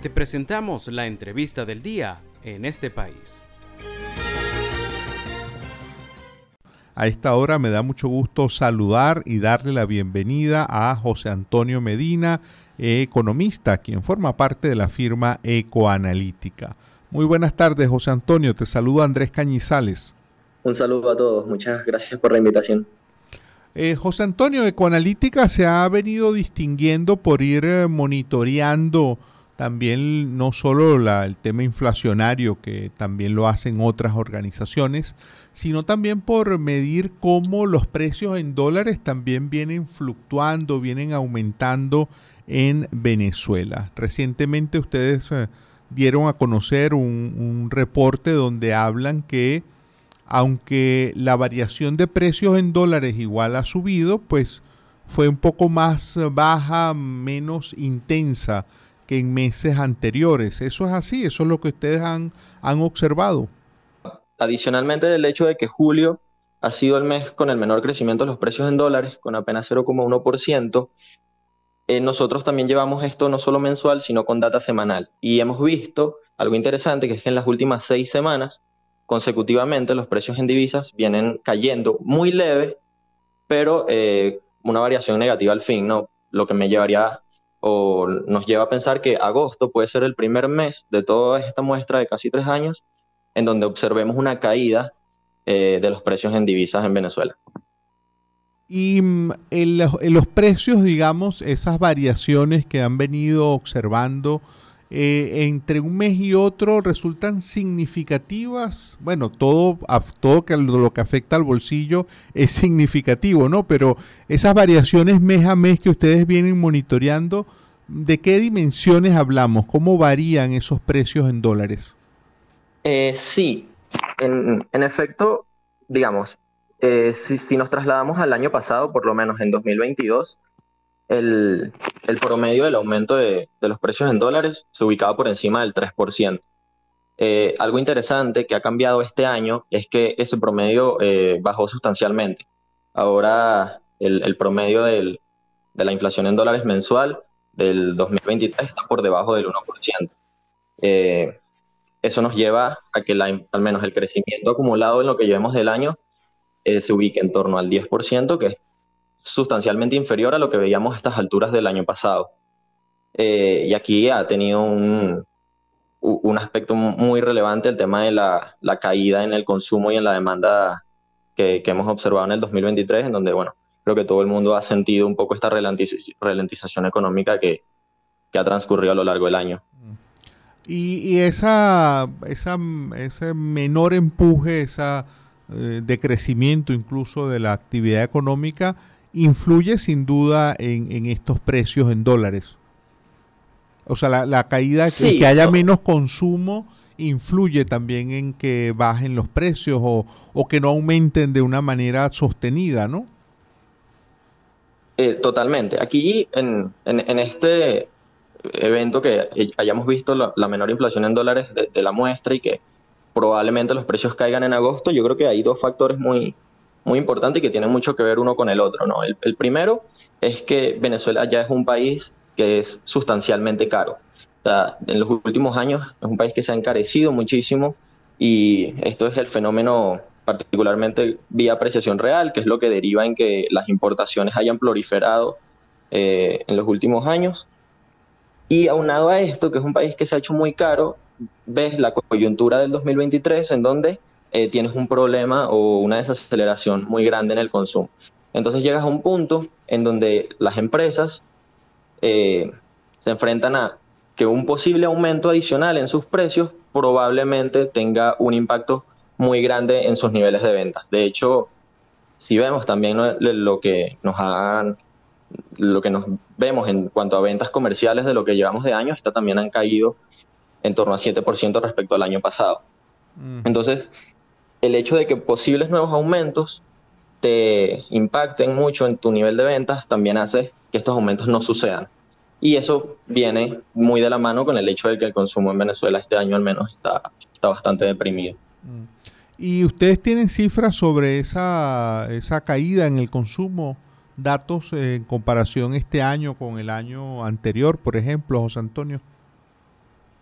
Te presentamos la entrevista del día en este país. A esta hora me da mucho gusto saludar y darle la bienvenida a José Antonio Medina, economista, quien forma parte de la firma Ecoanalítica. Muy buenas tardes, José Antonio. Te saludo Andrés Cañizales. Un saludo a todos. Muchas gracias por la invitación. Eh, José Antonio, Ecoanalítica se ha venido distinguiendo por ir eh, monitoreando también no solo el tema inflacionario, que también lo hacen otras organizaciones, sino también por medir cómo los precios en dólares también vienen fluctuando, vienen aumentando en Venezuela. Recientemente ustedes eh, dieron a conocer un reporte donde hablan que aunque la variación de precios en dólares igual ha subido, pues fue un poco más baja, menos intensa que en meses anteriores. ¿Eso es así? ¿Eso es lo que ustedes han, han observado? Adicionalmente, el hecho de que julio ha sido el mes con el menor crecimiento de los precios en dólares, con apenas 0,1%, eh, nosotros también llevamos esto no solo mensual, sino con data semanal. Y hemos visto algo interesante, que es que en las últimas seis semanas consecutivamente los precios en divisas vienen cayendo muy leve, pero eh, una variación negativa al fin, ¿no? Lo que me llevaría nos lleva a pensar que agosto puede ser el primer mes de toda esta muestra de casi tres años en donde observemos una caída eh, de los precios en divisas en Venezuela. Y mm, en los precios, digamos, esas variaciones que han venido observando, eh, entre un mes y otro resultan significativas. Bueno, todo, todo lo que afecta al bolsillo es significativo, ¿no? Pero esas variaciones mes a mes que ustedes vienen monitoreando, ¿de qué dimensiones hablamos? ¿Cómo varían esos precios en dólares? Eh, sí, en, efecto, digamos, eh, si nos trasladamos al año pasado, por lo menos en 2022, el, promedio del aumento de, los precios en dólares se ubicaba por encima del 3%. Eh, algo interesante que ha cambiado este año es que ese promedio eh, bajó sustancialmente. Ahora el, promedio de la inflación en dólares mensual del 2023 está por debajo del 1%. Eh, eso nos lleva a que al menos el crecimiento acumulado en lo que llevemos del año se ubique en torno al 10%, que es sustancialmente inferior a lo que veíamos a estas alturas del año pasado. Eh, y aquí ha tenido un, un, aspecto muy relevante el tema de la, la, caída en el consumo y en la demanda que, que, hemos observado en el 2023, en donde, bueno, creo que todo el mundo ha sentido un poco esta ralentización económica que, que ha transcurrido a lo largo del año. Y, y esa, esa, ese menor empuje, esa eh, decrecimiento incluso de la actividad económica, influye sin duda en, estos precios en dólares. O sea, la, caída, que haya menos consumo, influye también en que bajen los precios o, que no aumenten de una manera sostenida, ¿no? Eh, totalmente. Aquí, en, este evento que hayamos visto la, menor inflación en dólares de, la muestra y que probablemente los precios caigan en agosto, yo creo que hay dos factores muy, muy importante y que tiene mucho que ver uno con el otro. ¿no? El, primero es que Venezuela ya es un país que es sustancialmente caro. en los últimos años es un país que se ha encarecido muchísimo y esto es el fenómeno particularmente vía apreciación real, que es lo que deriva en que las importaciones hayan proliferado eh, en los últimos años. Y aunado a esto, que es un país que se ha hecho muy caro, ves la coyuntura del 2023 en donde eh, tienes un problema o una desaceleración muy grande en el consumo. Entonces llegas a un punto en donde las empresas eh, se enfrentan a que un posible aumento adicional en sus precios probablemente tenga un impacto muy grande en sus niveles de ventas. De hecho, si vemos también lo que nos han, lo que nos vemos en cuanto a ventas comerciales de lo que llevamos de año, esta también han caído en torno a 7% respecto al año pasado. Mm. Entonces, el hecho de que posibles nuevos aumentos te impacten mucho en tu nivel de ventas también hace que estos aumentos no sucedan. Y eso viene muy de la mano con el hecho de que el consumo en Venezuela este año al menos está, está bastante deprimido. Mm. ¿Y ustedes tienen cifras sobre esa, esa caída en el consumo? Datos en comparación este año con el año anterior, por ejemplo, José Antonio.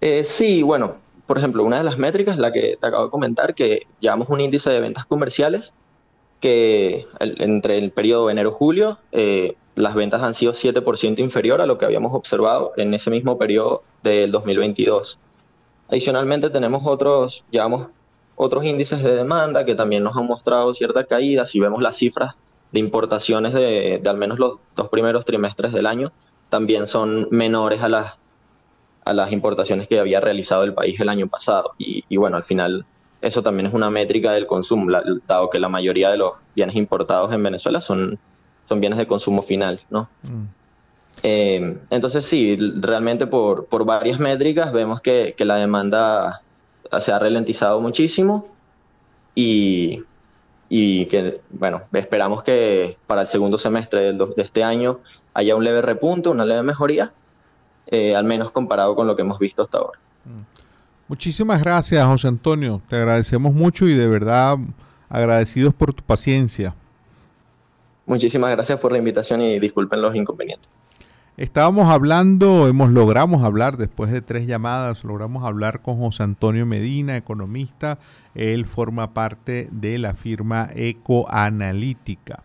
Eh, sí, bueno, por ejemplo, una de las métricas, la que te acabo de comentar, que llevamos un índice de ventas comerciales que entre el periodo enero-julio eh, las ventas han sido 7% inferior a lo que habíamos observado en ese mismo periodo del 2022. Adicionalmente tenemos otros, llevamos otros índices de demanda que también nos han mostrado cierta caída. Si vemos las cifras de importaciones de, al menos los dos primeros trimestres del año, también son menores a las, a las importaciones que había realizado el país el año pasado. Y, bueno, al final eso también es una métrica del consumo, dado que la mayoría de los bienes importados en Venezuela son, son bienes de consumo final, ¿no? Mm. Eh, entonces sí, realmente por, por varias métricas vemos que, que, la demanda se ha ralentizado muchísimo y, y, que, bueno, esperamos que para el segundo semestre de, este año haya un leve repunte, una leve mejoría, eh, al menos comparado con lo que hemos visto hasta ahora. Mm. Muchísimas gracias, José Antonio. Te agradecemos mucho y de verdad agradecidos por tu paciencia. Muchísimas gracias por la invitación y disculpen los inconvenientes. Estábamos hablando, hemos logramos hablar después de tres llamadas, logramos hablar con José Antonio Medina, economista. Él forma parte de la firma Ecoanalítica.